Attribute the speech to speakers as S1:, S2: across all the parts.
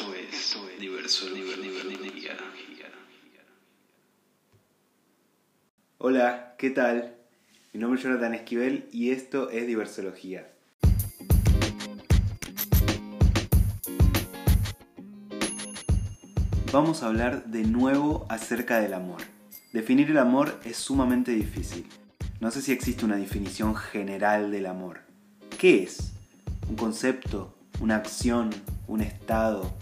S1: Esto es, diverso, diverso,
S2: Hola, ¿qué tal? Mi nombre es Jonathan Esquivel y esto es Diversología. Vamos a hablar de nuevo acerca del amor. Definir el amor es sumamente difícil. No sé si existe una definición general del amor. ¿Qué es? ¿Un concepto? ¿Una acción? ¿Un estado?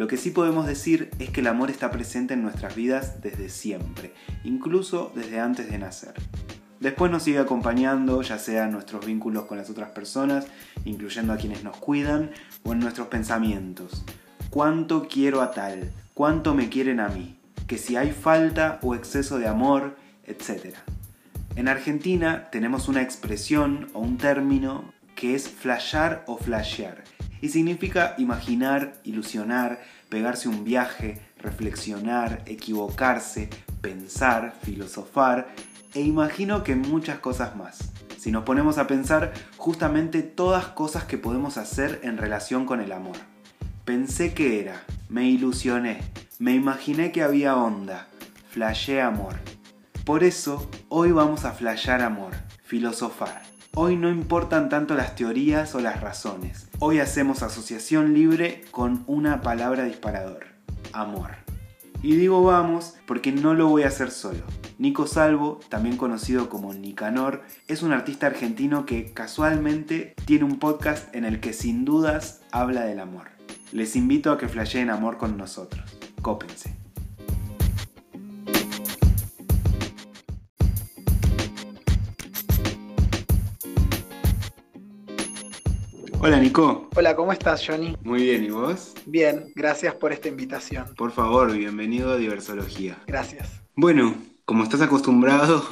S2: Lo que sí podemos decir es que el amor está presente en nuestras vidas desde siempre, incluso desde antes de nacer. Después nos sigue acompañando, ya sea en nuestros vínculos con las otras personas, incluyendo a quienes nos cuidan, o en nuestros pensamientos. ¿Cuánto quiero a tal? ¿Cuánto me quieren a mí? que si hay falta o exceso de amor, etc. En Argentina tenemos una expresión o un término que es flashear o flashear, y significa imaginar, ilusionar, pegarse un viaje, reflexionar, equivocarse, pensar, filosofar, e imagino que muchas cosas más. Si nos ponemos a pensar justamente todas cosas que podemos hacer en relación con el amor. Pensé que era, me ilusioné, me imaginé que había onda, flashé amor. Por eso, hoy vamos a flashear amor, filosofar. Hoy no importan tanto las teorías o las razones. Hoy hacemos asociación libre con una palabra disparador, amor. Y digo vamos porque no lo voy a hacer solo. Nico Salvo, también conocido como Nicanor, es un artista argentino que casualmente tiene un podcast en el que sin dudas habla del amor. Les invito a que flasheen amor con nosotros. Cópense. Hola Nico.
S3: Hola, ¿cómo estás, Johnny?
S2: Muy bien, ¿y vos?
S3: Bien, gracias por esta invitación.
S2: Por favor, bienvenido a Diversología.
S3: Gracias.
S2: Bueno, como estás acostumbrado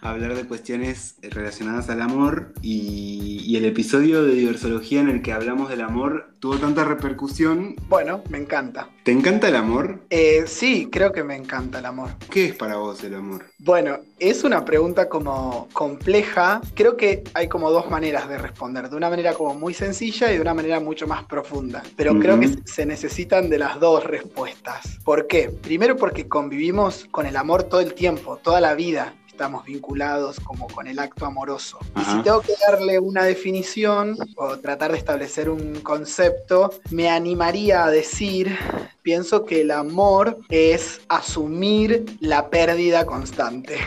S2: hablar de cuestiones relacionadas al amor y, el episodio de diversología en el que hablamos del amor tuvo tanta repercusión.
S3: Bueno, me encanta.
S2: ¿Te encanta el amor?
S3: Eh, sí, creo que me encanta el amor.
S2: ¿Qué es para vos el amor?
S3: Bueno, es una pregunta como compleja. Creo que hay como dos maneras de responder, de una manera como muy sencilla y de una manera mucho más profunda. Pero creo que se necesitan de las dos respuestas. ¿Por qué? Primero porque convivimos con el amor todo el tiempo, toda la vida estamos vinculados como con el acto amoroso. Y si tengo que darle una definición o tratar de establecer un concepto, me animaría a decir, pienso que el amor es asumir la pérdida constante.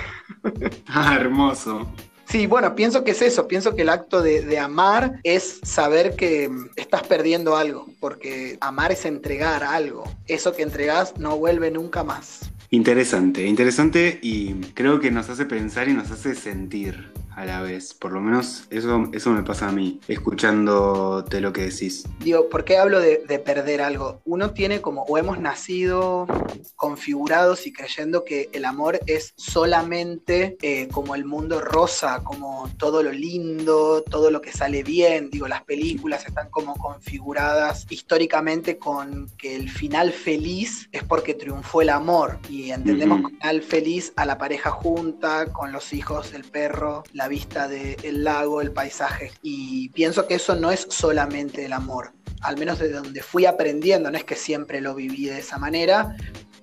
S2: Ah, hermoso.
S3: Sí, bueno, pienso que es eso, pienso que el acto de, de, amar es saber que estás perdiendo algo, porque amar es entregar algo, eso que entregas no vuelve nunca más.
S2: Interesante, interesante y creo que nos hace pensar y nos hace sentir a la vez. Por lo menos eso, eso me pasa a mí, escuchándote lo que decís.
S3: Digo, ¿por qué hablo de, perder algo? Uno tiene como, o hemos nacido configurados y creyendo que el amor es solamente eh, como el mundo rosa, como todo lo lindo, todo lo que sale bien. Digo, las películas están como configuradas históricamente con que el final feliz es porque triunfó el amor. Y entendemos uh final feliz a la pareja junta, con los hijos, el perro, la vista del lago, el paisaje. Y pienso que eso no es solamente el amor, al menos de donde fui aprendiendo, no es que siempre lo viví de esa manera,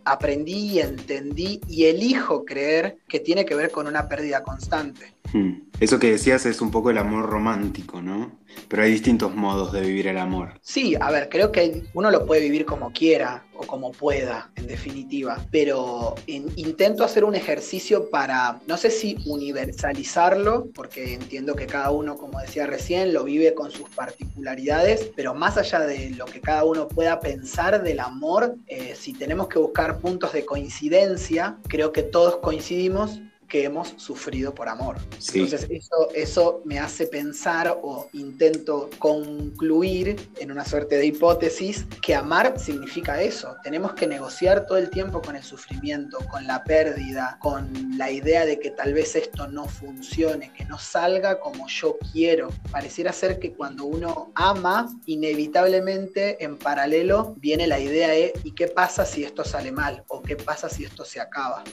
S3: aprendí y entendí y elijo creer que tiene que ver con una pérdida constante.
S2: Hmm. Eso que decías es un poco el amor romántico, ¿no? Pero hay distintos modos de vivir el amor.
S3: Sí, a ver, creo que uno lo puede vivir como quiera o como pueda, en definitiva. Pero intento hacer un ejercicio para, no sé si universalizarlo, porque entiendo que cada uno, como decía recién, lo vive con sus particularidades, pero más allá de lo que cada uno pueda pensar del amor, eh, si tenemos que buscar puntos de coincidencia, creo que todos coincidimos que hemos sufrido por amor. Entonces eso, eso me hace pensar o intento concluir en una suerte de hipótesis que amar significa eso. Tenemos que negociar todo el tiempo con el sufrimiento, con la pérdida, con la idea de que tal vez esto no funcione, que no salga como yo quiero. Pareciera ser que cuando uno ama, inevitablemente en paralelo viene la idea de ¿y qué pasa si esto sale mal? ¿O qué pasa si esto se acaba?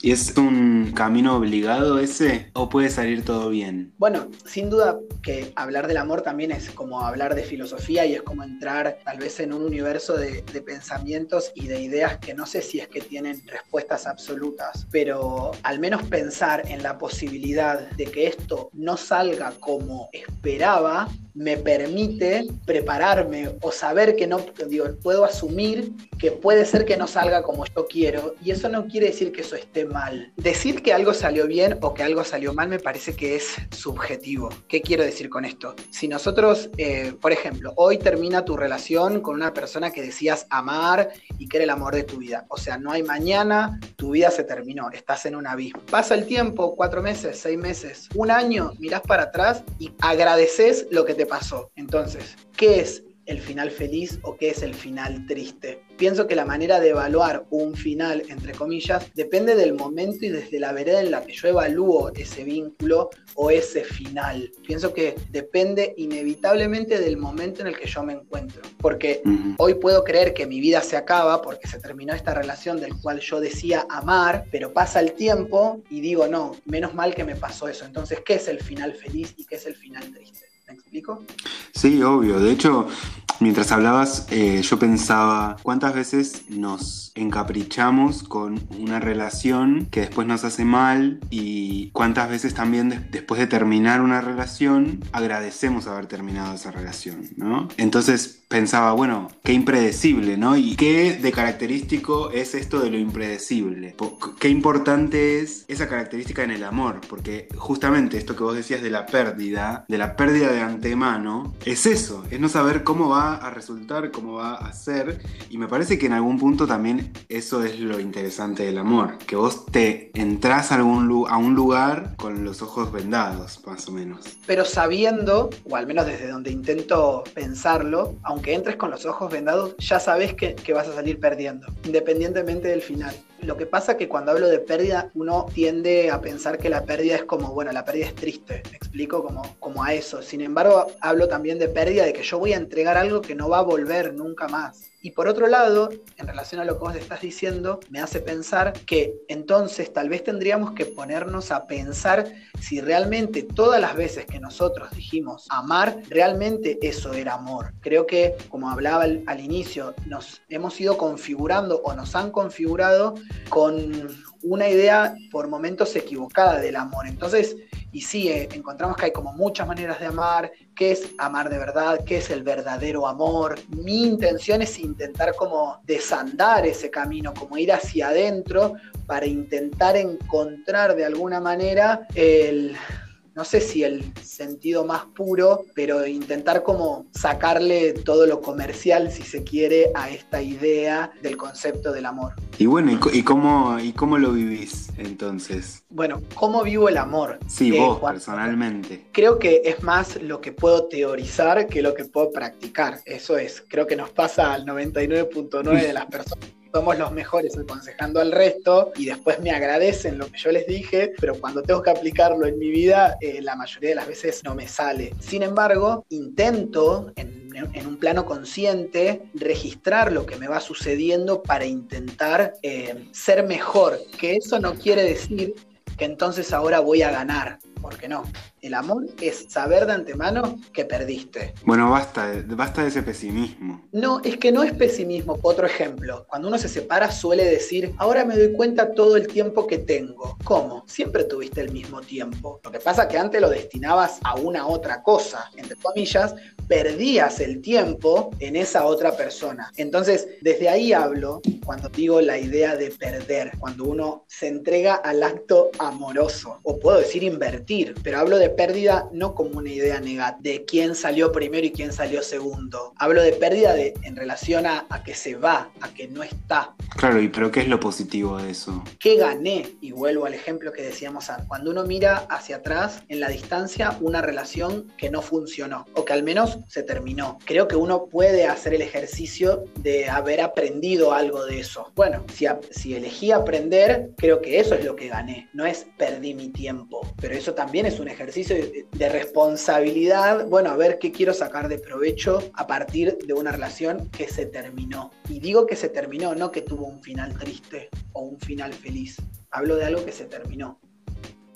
S2: Y es un un camino obligado ese o puede salir todo bien?
S3: Bueno, sin duda que hablar del amor también es como hablar de filosofía y es como entrar tal vez en un universo de, de pensamientos y de ideas que no sé si es que tienen respuestas absolutas, pero al menos pensar en la posibilidad de que esto no salga como esperaba me permite prepararme o saber que no, digo, puedo asumir que puede ser que no salga como yo quiero y eso no quiere decir que eso esté mal. Decir que algo salió bien o que algo salió mal me parece que es subjetivo. ¿Qué quiero decir con esto? Si nosotros, eh, por ejemplo, hoy termina tu relación con una persona que decías amar y que era el amor de tu vida, o sea, no hay mañana, tu vida se terminó, estás en un abismo. Pasa el tiempo, cuatro meses, seis meses, un año, mirás para atrás y agradeces lo que te pasó. Entonces, ¿qué es el final feliz o qué es el final triste. Pienso que la manera de evaluar un final, entre comillas, depende del momento y desde la vereda en la que yo evalúo ese vínculo o ese final. Pienso que depende inevitablemente del momento en el que yo me encuentro. Porque hoy puedo creer que mi vida se acaba porque se terminó esta relación del cual yo decía amar, pero pasa el tiempo y digo, no, menos mal que me pasó eso. Entonces, ¿qué es el final feliz y qué es el final triste? ¿Me explico?
S2: Sí, obvio. De hecho, mientras hablabas, eh, yo pensaba cuántas veces nos encaprichamos con una relación que después nos hace mal y cuántas veces también después de terminar una relación agradecemos haber terminado esa relación, ¿no? Entonces pensaba, bueno, qué impredecible, ¿no? Y qué de característico es esto de lo impredecible. Qué importante es esa característica en el amor, porque justamente esto que vos decías de la pérdida, de la pérdida de antemano, es eso, es no saber cómo va a resultar, cómo va a ser, y me parece que en algún punto también eso es lo interesante del amor, que vos te entras a, un lugar con los ojos vendados, más o menos.
S3: Pero sabiendo, o al menos desde donde intento pensarlo, aunque entres con los ojos vendados, ya sabes que, vas a salir perdiendo, independientemente del final. Lo que pasa es que cuando hablo de pérdida, uno tiende a pensar que la pérdida es como, bueno, la pérdida es triste, me explico como a eso. Sin embargo, hablo también de pérdida, de que yo voy a entregar algo que no va a volver nunca más. Y por otro lado, en relación a lo que vos estás diciendo, me hace pensar que entonces tal vez tendríamos que ponernos a pensar si realmente todas las veces que nosotros dijimos amar, realmente eso era amor. Creo que, como hablaba al, al inicio, nos hemos ido configurando o nos han configurado con una idea por momentos equivocada del amor. Entonces, y sí, eh, encontramos que hay como muchas maneras de amar, qué es amar de verdad, qué es el verdadero amor. Mi intención es intentar como desandar ese camino, como ir hacia adentro para intentar encontrar de alguna manera el no sé si el sentido más puro, pero intentar como sacarle todo lo comercial, si se quiere, a esta idea del concepto del amor.
S2: Y bueno, ¿y, cómo, y cómo lo vivís entonces?
S3: Bueno, ¿cómo vivo el amor?
S2: Sí, vos personalmente.
S3: Creo que es más lo que puedo teorizar que lo que puedo practicar. Eso es, creo que nos pasa al 99.9 de las personas somos los mejores aconsejando al resto y después me agradecen lo que yo les dije, pero cuando tengo que aplicarlo en mi vida, eh, la mayoría de las veces no me sale. Sin embargo, intento en, un plano consciente registrar lo que me va sucediendo para intentar eh, ser mejor, que eso no quiere decir que entonces ahora voy a ganar, porque no. El amor es saber de antemano que perdiste.
S2: Bueno, basta, basta de ese pesimismo.
S3: No, es que no es pesimismo. Otro ejemplo, cuando uno se separa suele decir, ahora me doy cuenta todo el tiempo que tengo. ¿Cómo? Siempre tuviste el mismo tiempo. Lo que pasa es que antes lo destinabas a una otra cosa, entre comillas, perdías el tiempo en esa otra persona. Entonces, desde ahí hablo cuando digo la idea de perder, cuando uno se entrega al acto amoroso, o puedo decir invertir, pero hablo de pérdida no como una idea negativa de quién salió primero y quién salió segundo. Hablo de pérdida de, en relación a, a, que se va, a que no está.
S2: Claro, y pero ¿qué es lo positivo de eso?
S3: ¿Qué gané? Y vuelvo al ejemplo que decíamos antes. Cuando uno mira hacia atrás, en la distancia, una relación que no funcionó, o que al menos se terminó. Creo que uno puede hacer el ejercicio de haber aprendido algo de eso. Bueno, si, si elegí aprender, creo que eso es lo que gané. No es perdí mi tiempo, pero eso también es un ejercicio de, responsabilidad, bueno, a ver qué quiero sacar de provecho a partir de una relación que se terminó. Y digo que se terminó, no que tuvo un final triste o un final feliz. hablo de algo que se terminó.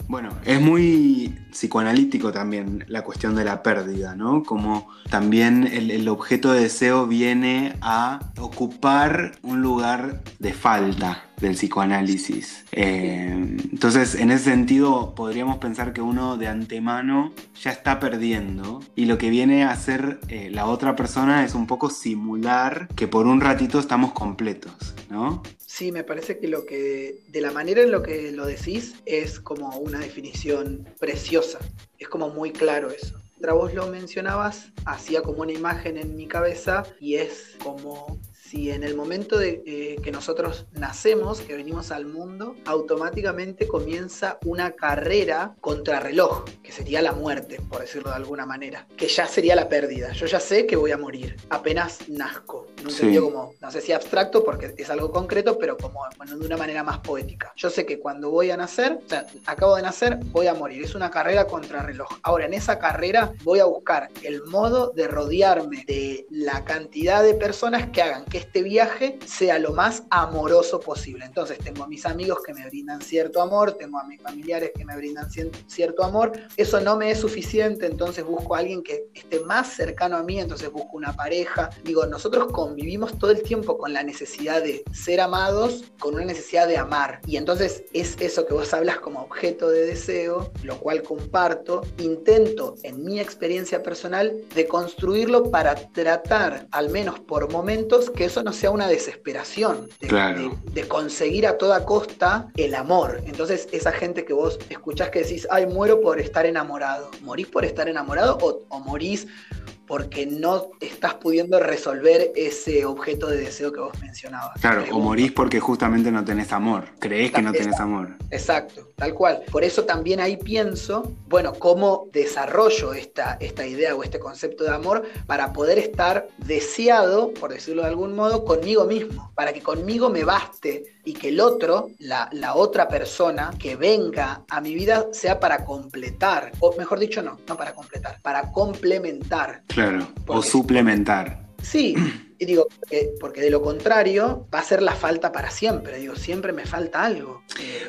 S2: Bueno, es muy psicoanalítico también la cuestión de la pérdida, ¿no? Como también el, objeto de deseo viene a ocupar un lugar de falta del psicoanálisis. Eh, entonces, en ese sentido, podríamos pensar que uno de antemano ya está perdiendo y lo que viene a hacer eh, la otra persona es un poco simular que por un ratito estamos completos, ¿no?
S3: Sí, me parece que lo que, de la manera en lo que lo decís, es como una definición preciosa. Es como muy claro eso. Mientras vos lo mencionabas, hacía como una imagen en mi cabeza y es como si en el momento de eh, que nosotros nacemos, que venimos al mundo, automáticamente comienza una carrera contra reloj, que sería la muerte, por decirlo de alguna manera, que ya sería la pérdida. Yo ya sé que voy a morir, apenas nazco. No como, no sé si abstracto porque es algo concreto, pero como bueno, de una manera más poética. Yo sé que cuando voy a nacer, o sea, acabo de nacer, voy a morir. Es una carrera contra reloj. Ahora, en esa carrera voy a buscar el modo de rodearme de la cantidad de personas que hagan que este viaje sea lo más amoroso posible. Entonces tengo a mis amigos que me brindan cierto amor, tengo a mis familiares que me brindan cierto amor. Eso no me es suficiente, entonces busco a alguien que esté más cercano a mí, entonces busco una pareja. Digo, nosotros convivimos todo el tiempo con la necesidad de ser amados, con una necesidad de amar. Y entonces es eso que vos hablas como objeto de deseo, lo cual comparto. Intento, en mi experiencia personal, de construirlo para tratar, al menos por momentos, que eso no sea una desesperación de, conseguir a toda costa el amor. Entonces, esa gente que vos escuchás que decís, ay, muero por estar enamorado. ¿Morís por estar enamorado o, o morís porque no estás pudiendo resolver ese objeto de deseo que vos mencionabas.
S2: Claro, o morís porque justamente no tenés amor, creés que no tenés amor.
S3: Exacto, tal cual. Por eso también ahí pienso, bueno, cómo desarrollo esta, esta idea o este concepto de amor para poder estar deseado, por decirlo de algún modo, conmigo mismo, para que conmigo me baste y que el otro, la, la otra persona que venga a mi vida sea para completar, o mejor dicho, no, no para completar, para complementar.
S2: Claro, o suplementar.
S3: Sí, y digo, porque, de lo contrario va a ser la falta para siempre. Digo, siempre me falta algo.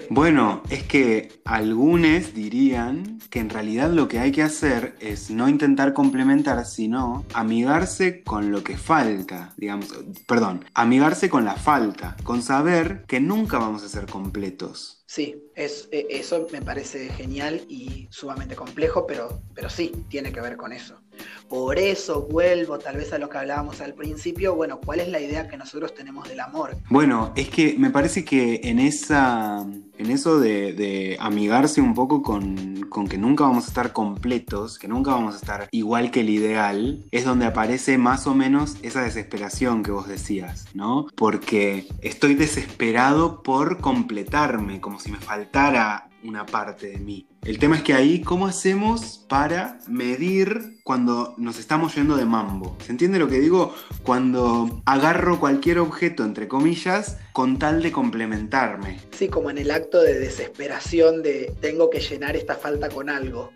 S2: Bueno, es que algunos dirían que en realidad lo que hay que hacer es no intentar complementar, sino amigarse con lo que falta, digamos, perdón, amigarse con la falta, con saber que nunca vamos a ser completos.
S3: Sí, es, e, eso me parece genial y sumamente complejo, pero, pero sí, tiene que ver con eso. Por eso vuelvo tal vez a lo que hablábamos al principio, bueno, ¿cuál es la idea que nosotros tenemos del amor?
S2: Bueno, es que me parece que en esa en eso de, amigarse un poco con, con, que nunca vamos a estar completos, que nunca vamos a estar igual que el ideal, es donde aparece más o menos esa desesperación que vos decías, ¿no? Porque estoy desesperado por completarme, como si me faltara una parte de mí. El tema es que ahí, ¿cómo hacemos para medir cuando nos estamos yendo de mambo? ¿Se entiende lo que digo? Cuando agarro cualquier objeto, entre comillas, con tal de complementarme.
S3: Sí, como en el acto de desesperación de tengo que llenar esta falta con algo.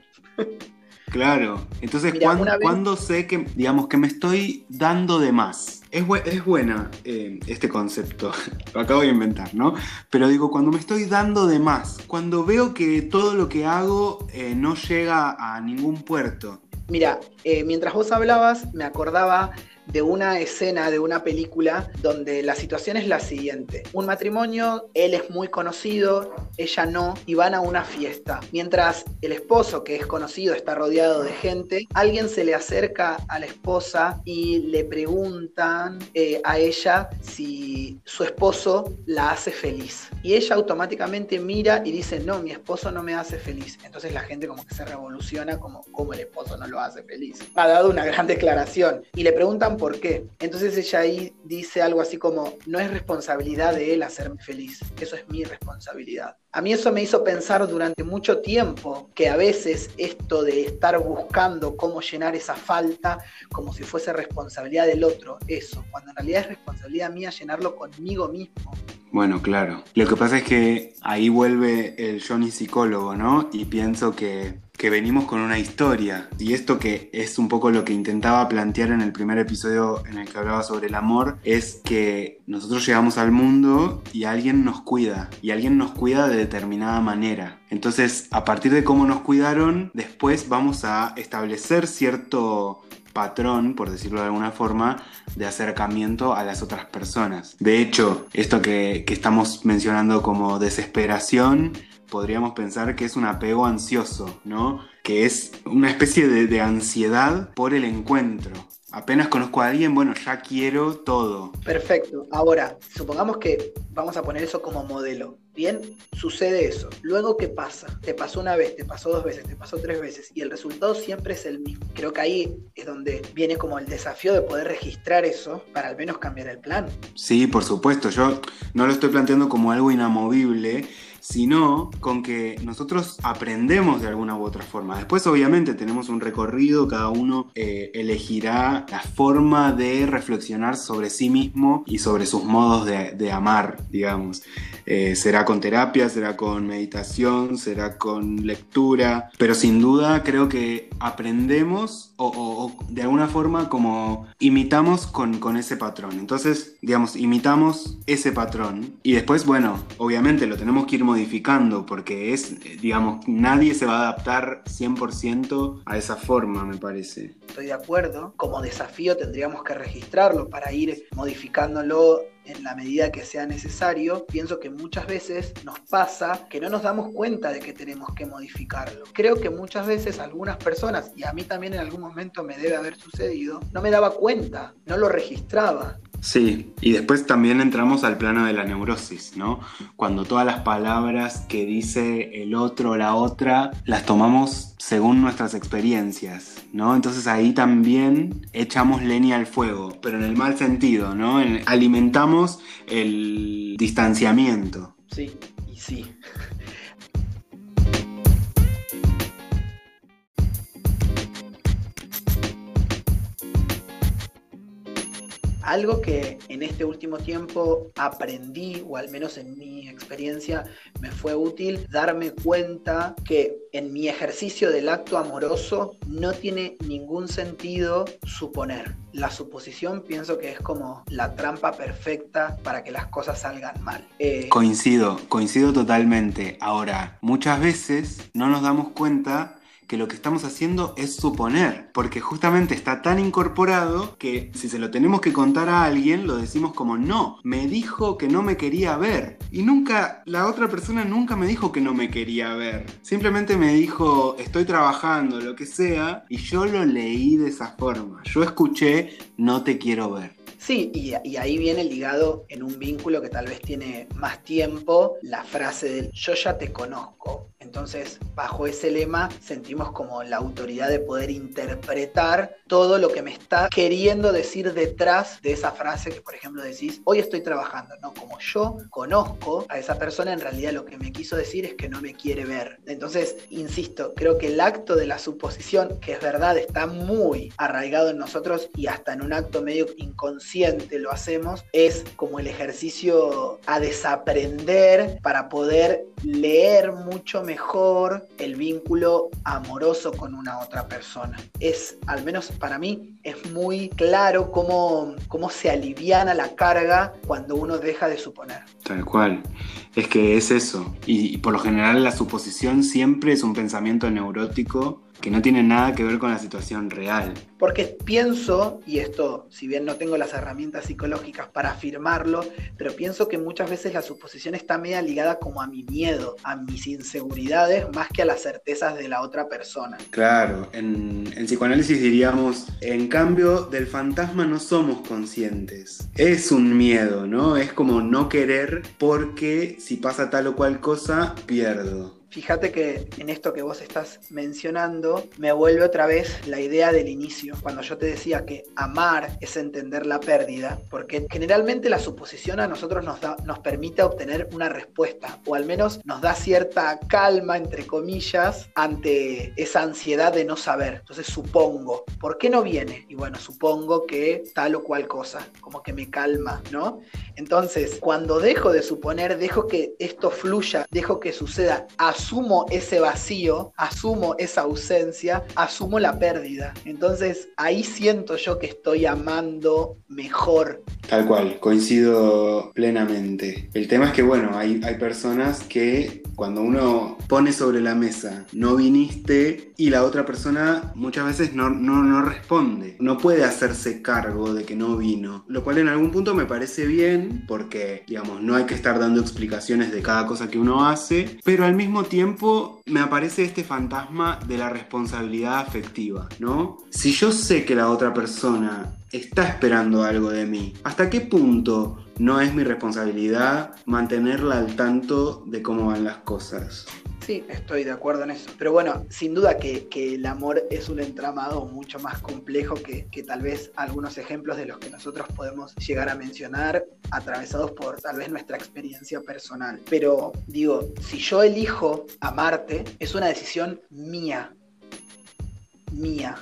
S2: Claro, entonces ¿cuándo, sé que, digamos, que me estoy dando de más? Es, es buena eh, este concepto, lo acabo de inventar, ¿no? Pero digo, cuando me estoy dando de más, cuando veo que todo lo que hago eh, no llega a ningún puerto.
S3: Mira, eh, mientras vos hablabas, me acordaba de una escena de una película donde la situación es la siguiente. Un matrimonio, él es muy conocido, ella no, y van a una fiesta. Mientras el esposo, que es conocido, está rodeado de gente, alguien se le acerca a la esposa y le preguntan eh, a ella si su esposo la hace feliz. Y ella automáticamente mira y dice, no, mi esposo no me hace feliz. Entonces la gente como que se revoluciona como, como el esposo no lo hace feliz. Ha dado una gran declaración. Y le preguntan por qué. Entonces ella ahí dice algo así como, no es responsabilidad de él hacerme feliz, eso es mi responsabilidad. A mí eso me hizo pensar durante mucho tiempo que a veces esto de estar buscando cómo llenar esa falta como si fuese responsabilidad del otro, eso, cuando en realidad es responsabilidad mía llenarlo conmigo mismo.
S2: Bueno, claro. Lo que pasa es que ahí vuelve el Johnny psicólogo, ¿no? Y pienso que que venimos con una historia. Y esto que es un poco lo que intentaba plantear en el primer episodio en el que hablaba sobre el amor, es que nosotros llegamos al mundo y alguien nos cuida. Y alguien nos cuida de determinada manera. Entonces, a partir de cómo nos cuidaron, después vamos a establecer cierto patrón, por decirlo de alguna forma, de acercamiento a las otras personas. De hecho, esto que, estamos mencionando como desesperación, podríamos pensar que es un apego ansioso, ¿no? Que es una especie de, de ansiedad por el encuentro apenas conozco a alguien, bueno, ya quiero todo.
S3: Perfecto. Ahora, supongamos que vamos a poner eso como modelo. Bien, sucede eso. Luego, ¿qué pasa? Te pasó una vez, te pasó dos veces, te pasó tres veces y el resultado siempre es el mismo. Creo que ahí es donde viene como el desafío de poder registrar eso para al menos cambiar el plan.
S2: Sí, por supuesto. Yo no lo estoy planteando como algo inamovible sino con que nosotros aprendemos de alguna u otra forma. Después obviamente tenemos un recorrido, cada uno eh, elegirá la forma de reflexionar sobre sí mismo y sobre sus modos de, amar, digamos. Eh, será con terapia, será con meditación, será con lectura, pero sin duda creo que aprendemos o, de alguna forma como imitamos con, con ese patrón. Entonces, digamos, imitamos ese patrón y después, bueno, obviamente lo tenemos que ir porque es, digamos, nadie se va a adaptar 100% a esa forma, me parece.
S3: Estoy de acuerdo. Como desafío tendríamos que registrarlo para ir modificándolo en la medida que sea necesario, pienso que muchas veces nos pasa que no nos damos cuenta de que tenemos que modificarlo. Creo que muchas veces algunas personas, y a mí también en algún momento me debe haber sucedido, no me daba cuenta, no lo registraba.
S2: Sí, y después también entramos al plano de la neurosis, ¿no? Cuando todas las palabras que dice el otro o la otra las tomamos según nuestras experiencias, ¿no? Entonces ahí también echamos leña al fuego, pero en el mal sentido, ¿no? alimentamos el distanciamiento.
S3: Sí, y sí. Algo que en este último tiempo aprendí, o al menos en mi experiencia me fue útil, darme cuenta que en mi ejercicio del acto amoroso no tiene ningún sentido suponer. La suposición pienso que es como la trampa perfecta para que las cosas salgan mal.
S2: Eh, coincido, coincido totalmente. Ahora, muchas veces no nos damos cuenta que lo que estamos haciendo es suponer, porque justamente está tan incorporado que si se lo tenemos que contar a alguien, lo decimos como no, me dijo que no me quería ver. Y nunca, la otra persona nunca me dijo que no me quería ver. Simplemente me dijo, estoy trabajando, lo que sea, y yo lo leí de esa forma. Yo escuché, no te quiero ver.
S3: Sí, y, y, ahí viene ligado en un vínculo que tal vez tiene más tiempo la frase del yo ya te conozco. Entonces, bajo ese lema sentimos como la autoridad de poder interpretar todo lo que me está queriendo decir detrás de esa frase que, por ejemplo, decís, hoy estoy trabajando. No, como yo conozco a esa persona, en realidad lo que me quiso decir es que no me quiere ver. Entonces, insisto, creo que el acto de la suposición, que es verdad, está muy arraigado en nosotros y hasta en un acto medio inconsciente lo hacemos, es como el ejercicio a desaprender para poder leer mucho mejor mejor el vínculo amoroso con una otra persona. Es, al menos para mí, es muy claro cómo, cómo se aliviana la carga cuando uno deja de suponer.
S2: Tal cual. Es que es eso. y por lo general la suposición siempre es un pensamiento neurótico que no tiene nada que ver con la situación real.
S3: Porque pienso, y esto, si bien no tengo las herramientas psicológicas para afirmarlo, pero pienso que muchas veces la suposición está media ligada como a mi miedo, a mis inseguridades, más que a las certezas de la otra persona.
S2: Claro, en, en psicoanálisis diríamos, en cambio del fantasma no somos conscientes. Es un miedo, ¿no? Es como no querer porque si pasa tal o cual cosa, pierdo.
S3: Fíjate que en esto que vos estás mencionando me vuelve otra vez la idea del inicio, cuando yo te decía que amar es entender la pérdida, porque generalmente la suposición a nosotros nos, da, nos permite obtener una respuesta, o al menos nos da cierta calma, entre comillas, ante esa ansiedad de no saber. Entonces supongo, ¿por qué no viene? Y bueno, supongo que tal o cual cosa, como que me calma, ¿no? Entonces, cuando dejo de suponer, dejo que esto fluya, dejo que suceda, asumo ese vacío, asumo esa ausencia, asumo la pérdida. Entonces, ahí siento yo que estoy amando mejor.
S2: Tal cual, coincido plenamente. El tema es que, bueno, hay, hay personas que cuando uno pone sobre la mesa, no viniste, y la otra persona muchas veces no, no, no responde, no puede hacerse cargo de que no vino, lo cual en algún punto me parece bien, porque, digamos, no hay que estar dando explicaciones de cada cosa que uno hace, pero al mismo tiempo me aparece este fantasma de la responsabilidad afectiva, ¿no? Si yo sé que la otra persona está esperando algo de mí, ¿hasta qué punto no es mi responsabilidad mantenerla al tanto de cómo van las cosas?
S3: Sí, estoy de acuerdo en eso. Pero bueno, sin duda que, el amor es un entramado mucho más complejo que, que, tal vez algunos ejemplos de los que nosotros podemos llegar a mencionar, atravesados por tal vez nuestra experiencia personal. Pero digo, si yo elijo amarte, es una decisión mía. Mía.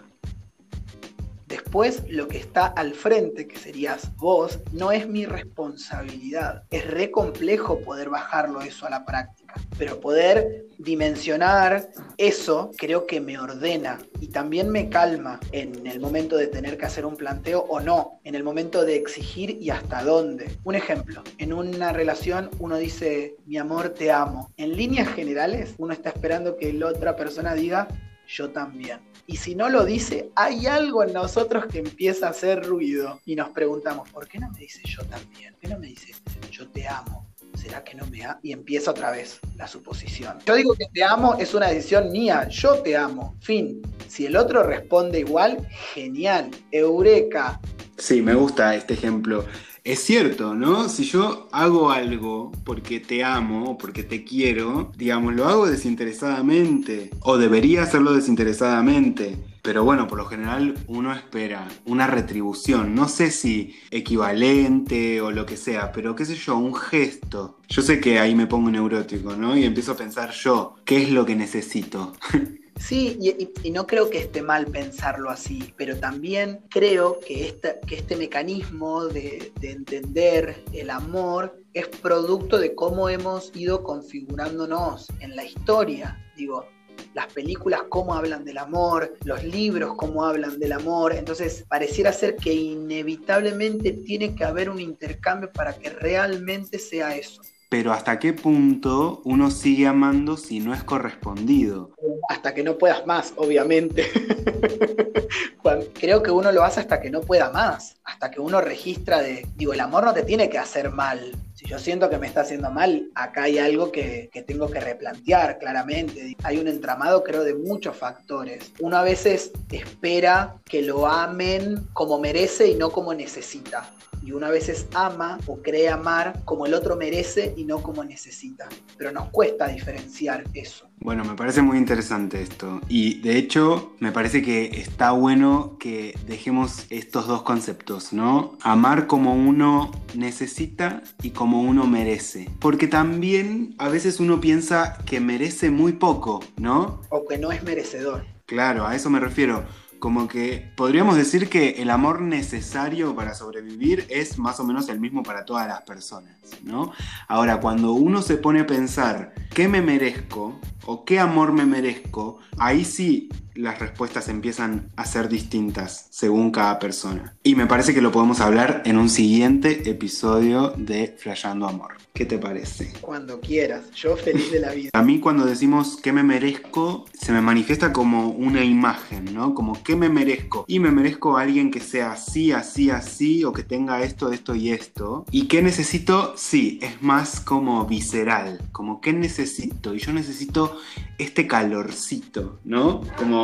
S3: Después, lo que está al frente, que serías vos, no es mi responsabilidad. Es re complejo poder bajarlo eso a la práctica. Pero poder dimensionar eso creo que me ordena y también me calma en el momento de tener que hacer un planteo o no, en el momento de exigir y hasta dónde. Un ejemplo, en una relación uno dice, mi amor, te amo. En líneas generales, uno está esperando que la otra persona diga, yo también. Y si no lo dice, hay algo en nosotros que empieza a hacer ruido. Y nos preguntamos, ¿por qué no me dice yo también? ¿Por qué no me dice yo te amo? ¿Será que no me ama? Y empieza otra vez la suposición. Yo digo que te amo es una decisión mía, yo te amo. Fin. Si el otro responde igual, genial. Eureka.
S2: Sí, me gusta este ejemplo. Es cierto, ¿no? Si yo hago algo porque te amo porque te quiero, digamos, lo hago desinteresadamente. O debería hacerlo desinteresadamente. Pero bueno, por lo general uno espera una retribución. No sé si equivalente o lo que sea, pero qué sé yo, un gesto. Yo sé que ahí me pongo neurótico, ¿no? Y empiezo a pensar yo, ¿qué es lo que necesito?
S3: Sí, y, no creo que esté mal pensarlo así, pero también creo que, que este mecanismo de entender el amor es producto de cómo hemos ido configurándonos en la historia. Digo, las películas cómo hablan del amor, los libros cómo hablan del amor, entonces pareciera ser que inevitablemente tiene que haber un intercambio para que realmente sea eso
S2: pero hasta qué punto uno sigue amando si no es correspondido.
S3: Hasta que no puedas más, obviamente. Creo que uno lo hace hasta que no pueda más, hasta que uno registra de, digo, el amor no te tiene que hacer mal. Si yo siento que me está haciendo mal, acá hay algo que, que tengo que replantear claramente. Hay un entramado, creo, de muchos factores. Uno a veces espera que lo amen como merece y no como necesita y una veces ama o cree amar como el otro merece y no como necesita. Pero nos cuesta diferenciar eso.
S2: Bueno, me parece muy interesante esto. Y de hecho, me parece que está bueno que dejemos estos dos conceptos, ¿no? Amar como uno necesita y como uno merece. Porque también a veces uno piensa que merece muy poco, ¿no?
S3: O que no es merecedor.
S2: Claro, a eso me refiero como que podríamos decir que el amor necesario para sobrevivir es más o menos el mismo para todas las personas, ¿no? Ahora, cuando uno se pone a pensar, ¿qué me merezco? o qué amor me merezco? Ahí sí las respuestas empiezan a ser distintas según cada persona. Y me parece que lo podemos hablar en un siguiente episodio de Flayando Amor. ¿Qué te parece?
S3: Cuando quieras, yo feliz de la vida.
S2: A mí cuando decimos qué me merezco, se me manifiesta como una imagen, ¿no? Como qué me merezco. Y me merezco a alguien que sea así, así, así, o que tenga esto, esto y esto. Y qué necesito, sí, es más como visceral, como qué necesito. Y yo necesito este calorcito, ¿no? Como...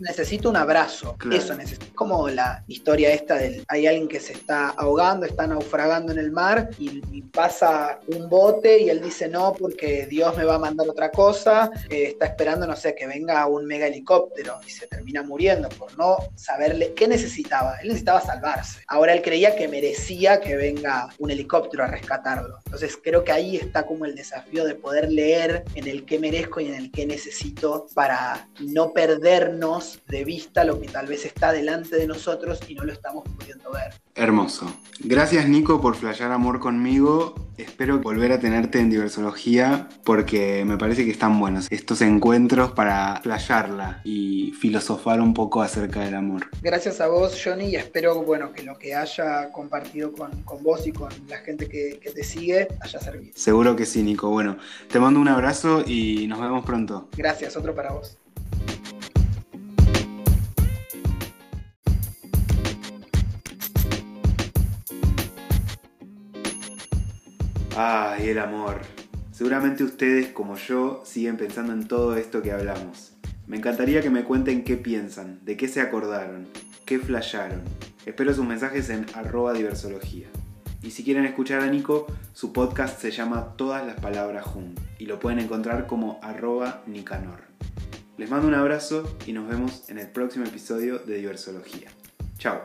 S3: Necesito un abrazo, eso necesito. Como la historia esta del, hay alguien que se está ahogando, está naufragando en el mar y, pasa un bote y él dice no porque Dios me va a mandar otra cosa, eh, está esperando, no sé, que venga un mega helicóptero y se termina muriendo por no saberle qué necesitaba. Él necesitaba salvarse. Ahora él creía que merecía que venga un helicóptero a rescatarlo. Entonces creo que ahí está como el desafío de poder leer en el que merezco y en el que necesito para no perder perdernos de vista lo que tal vez está delante de nosotros y no lo estamos pudiendo ver.
S2: Hermoso. Gracias Nico por flashear amor conmigo. Espero volver a tenerte en diversología porque me parece que están buenos estos encuentros para flashearla y filosofar un poco acerca del amor.
S3: Gracias a vos Johnny y espero bueno, que lo que haya compartido con, con vos y con la gente que, que te sigue haya servido.
S2: Seguro que sí Nico. Bueno, te mando un abrazo y nos vemos pronto.
S3: Gracias, otro para vos.
S2: Ay, el amor. Seguramente ustedes, como yo, siguen pensando en todo esto que hablamos. Me encantaría que me cuenten qué piensan, de qué se acordaron, qué flasharon. Espero sus mensajes en arroba diversología. Y si quieren escuchar a Nico, su podcast se llama Todas las Palabras Juntas y lo pueden encontrar como arroba Nicanor. Les mando un abrazo y nos vemos en el próximo episodio de Diversología. Chao.